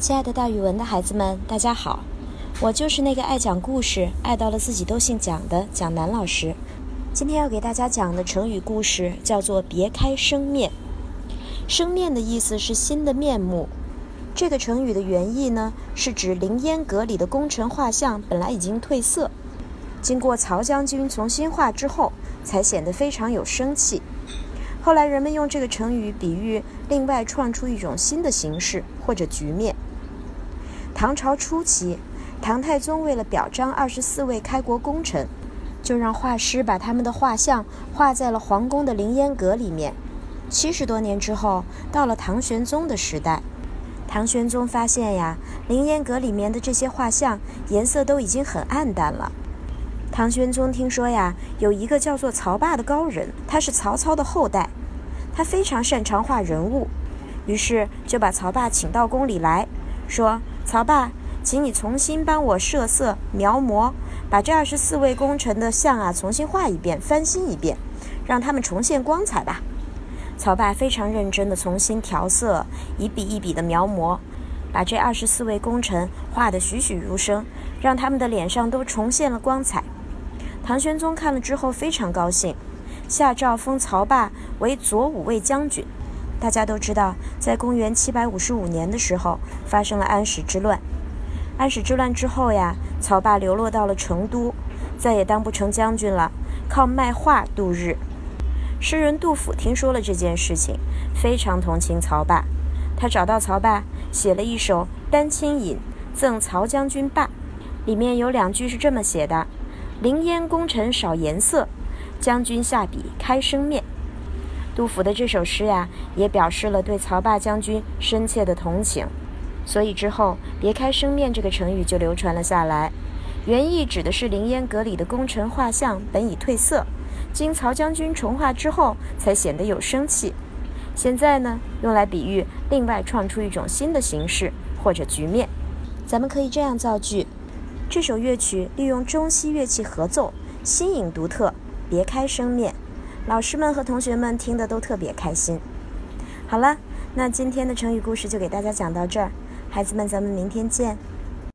亲爱的，大语文的孩子们，大家好！我就是那个爱讲故事、爱到了自己都姓蒋的蒋楠老师。今天要给大家讲的成语故事叫做“别开生面”。生面的意思是新的面目。这个成语的原意呢，是指凌烟阁里的功臣画像本来已经褪色，经过曹将军重新画之后，才显得非常有生气。后来人们用这个成语比喻另外创出一种新的形式或者局面。唐朝初期，唐太宗为了表彰二十四位开国功臣，就让画师把他们的画像画在了皇宫的凌烟阁里面。七十多年之后，到了唐玄宗的时代，唐玄宗发现呀，凌烟阁里面的这些画像颜色都已经很暗淡了。唐玄宗听说呀，有一个叫做曹霸的高人，他是曹操的后代，他非常擅长画人物，于是就把曹霸请到宫里来说。曹霸，请你重新帮我设色描摹，把这二十四位功臣的像啊重新画一遍，翻新一遍，让他们重现光彩吧。曹霸非常认真地重新调色，一笔一笔地描摹，把这二十四位功臣画得栩栩如生，让他们的脸上都重现了光彩。唐玄宗看了之后非常高兴，下诏封曹霸为左武卫将军。大家都知道，在公元七百五十五年的时候，发生了安史之乱。安史之乱之后呀，曹霸流落到了成都，再也当不成将军了，靠卖画度日。诗人杜甫听说了这件事情，非常同情曹霸，他找到曹霸，写了一首《丹青引》赠曹将军霸，里面有两句是这么写的：“凌烟功臣少颜色，将军下笔开生面。”杜甫的这首诗呀，也表示了对曹霸将军深切的同情，所以之后“别开生面”这个成语就流传了下来。原意指的是凌烟阁里的功臣画像本已褪色，经曹将军重画之后才显得有生气。现在呢，用来比喻另外创出一种新的形式或者局面。咱们可以这样造句：这首乐曲利用中西乐器合奏，新颖独特，别开生面。老师们和同学们听得都特别开心。好了，那今天的成语故事就给大家讲到这儿，孩子们，咱们明天见。